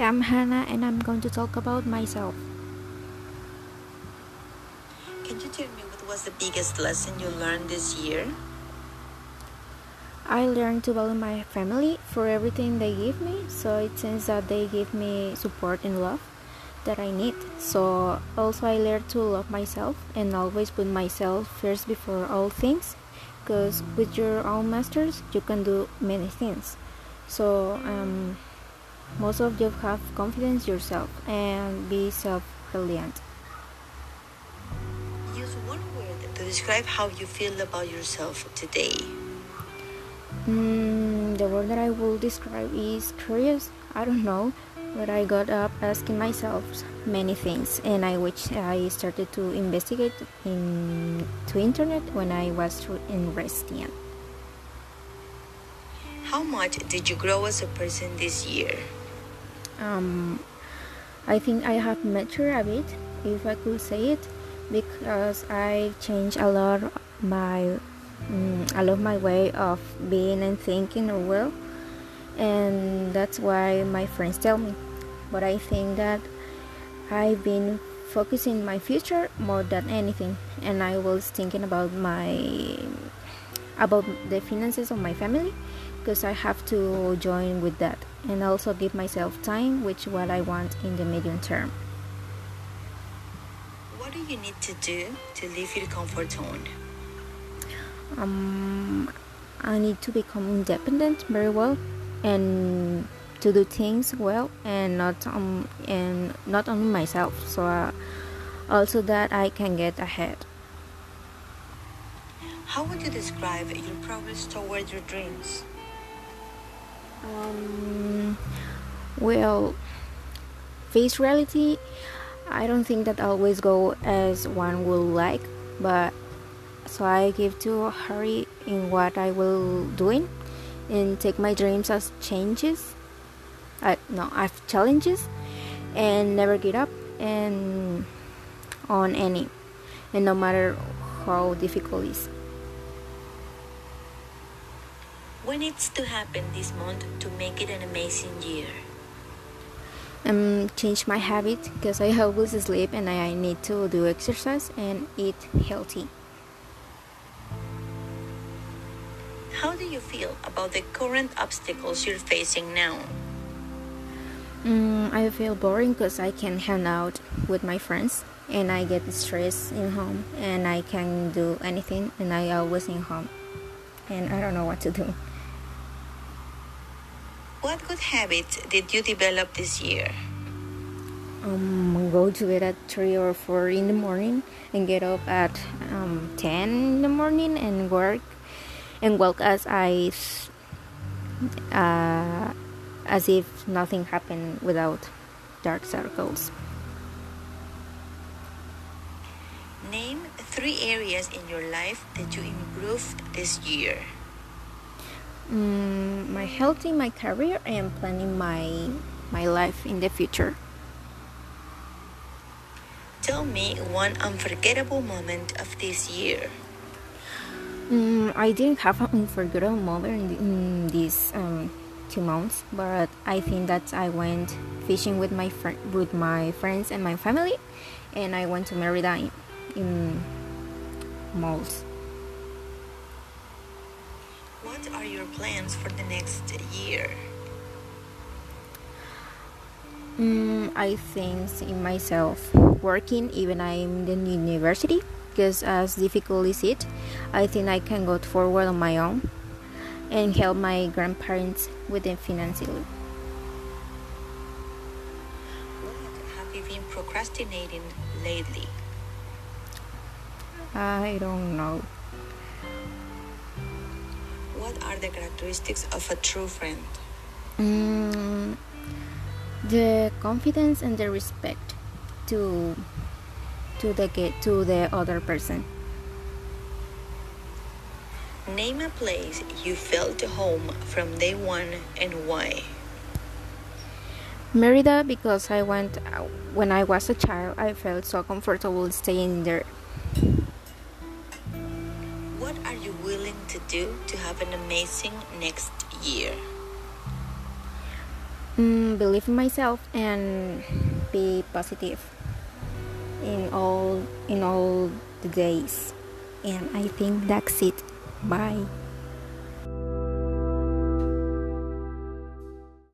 I'm Hannah and I'm going to talk about myself. Can you tell me what was the biggest lesson you learned this year? I learned to value my family for everything they give me, so it seems that they give me support and love that I need. So also I learned to love myself and always put myself first before all things because with your own masters you can do many things. So um, most of you have confidence yourself and be self-reliant. Use one word to describe how you feel about yourself today. Mm, the word that I will describe is curious. I don't know, but I got up asking myself many things, and I wish I started to investigate in to internet when I was in Restian. How much did you grow as a person this year? Um, I think I have matured a bit, if I could say it, because I changed a lot my um, a lot my way of being and thinking or well, and that's why my friends tell me. But I think that I've been focusing my future more than anything, and I was thinking about my about the finances of my family because I have to join with that and also give myself time, which what I want in the medium term. What do you need to do to leave your comfort zone? Um, I need to become independent very well and to do things well and not um and not only myself so uh, also that I can get ahead. How would you describe your progress toward your dreams? Um, well, face reality, I don't think that always go as one will like, but so I give to hurry in what I will doing and take my dreams as changes. I no, I've challenges and never get up and on any and no matter how difficult it is. What needs to happen this month to make it an amazing year? Um, change my habit because I always sleep and I need to do exercise and eat healthy. How do you feel about the current obstacles you're facing now? Mm, I feel boring because I can hang out with my friends and I get stressed in home and I can do anything and I always in home and I don't know what to do. What good habits did you develop this year? Um, go to bed at three or four in the morning and get up at um, ten in the morning and work and work as I uh, as if nothing happened without dark circles. Name three areas in your life that you improved this year. Mm, my health in my career and planning my my life in the future. Tell me one unforgettable moment of this year. Mm, I didn't have an unforgettable moment in, in these um, two months, but I think that I went fishing with my fr- with my friends and my family, and I went to Merida in, in malls. What are your plans for the next year? Mm, I think in myself working even I'm in the university because as difficult as it, I think I can go forward on my own and help my grandparents with them financially. What have you been procrastinating lately? I don't know. What are the characteristics of a true friend? Mm, the confidence and the respect to to the get to the other person. Name a place you felt home from day one and why. Merida because I went when I was a child. I felt so comfortable staying there. Do to have an amazing next year? mm, believe in myself and be positive in all in all the days. And i think that's it. Bye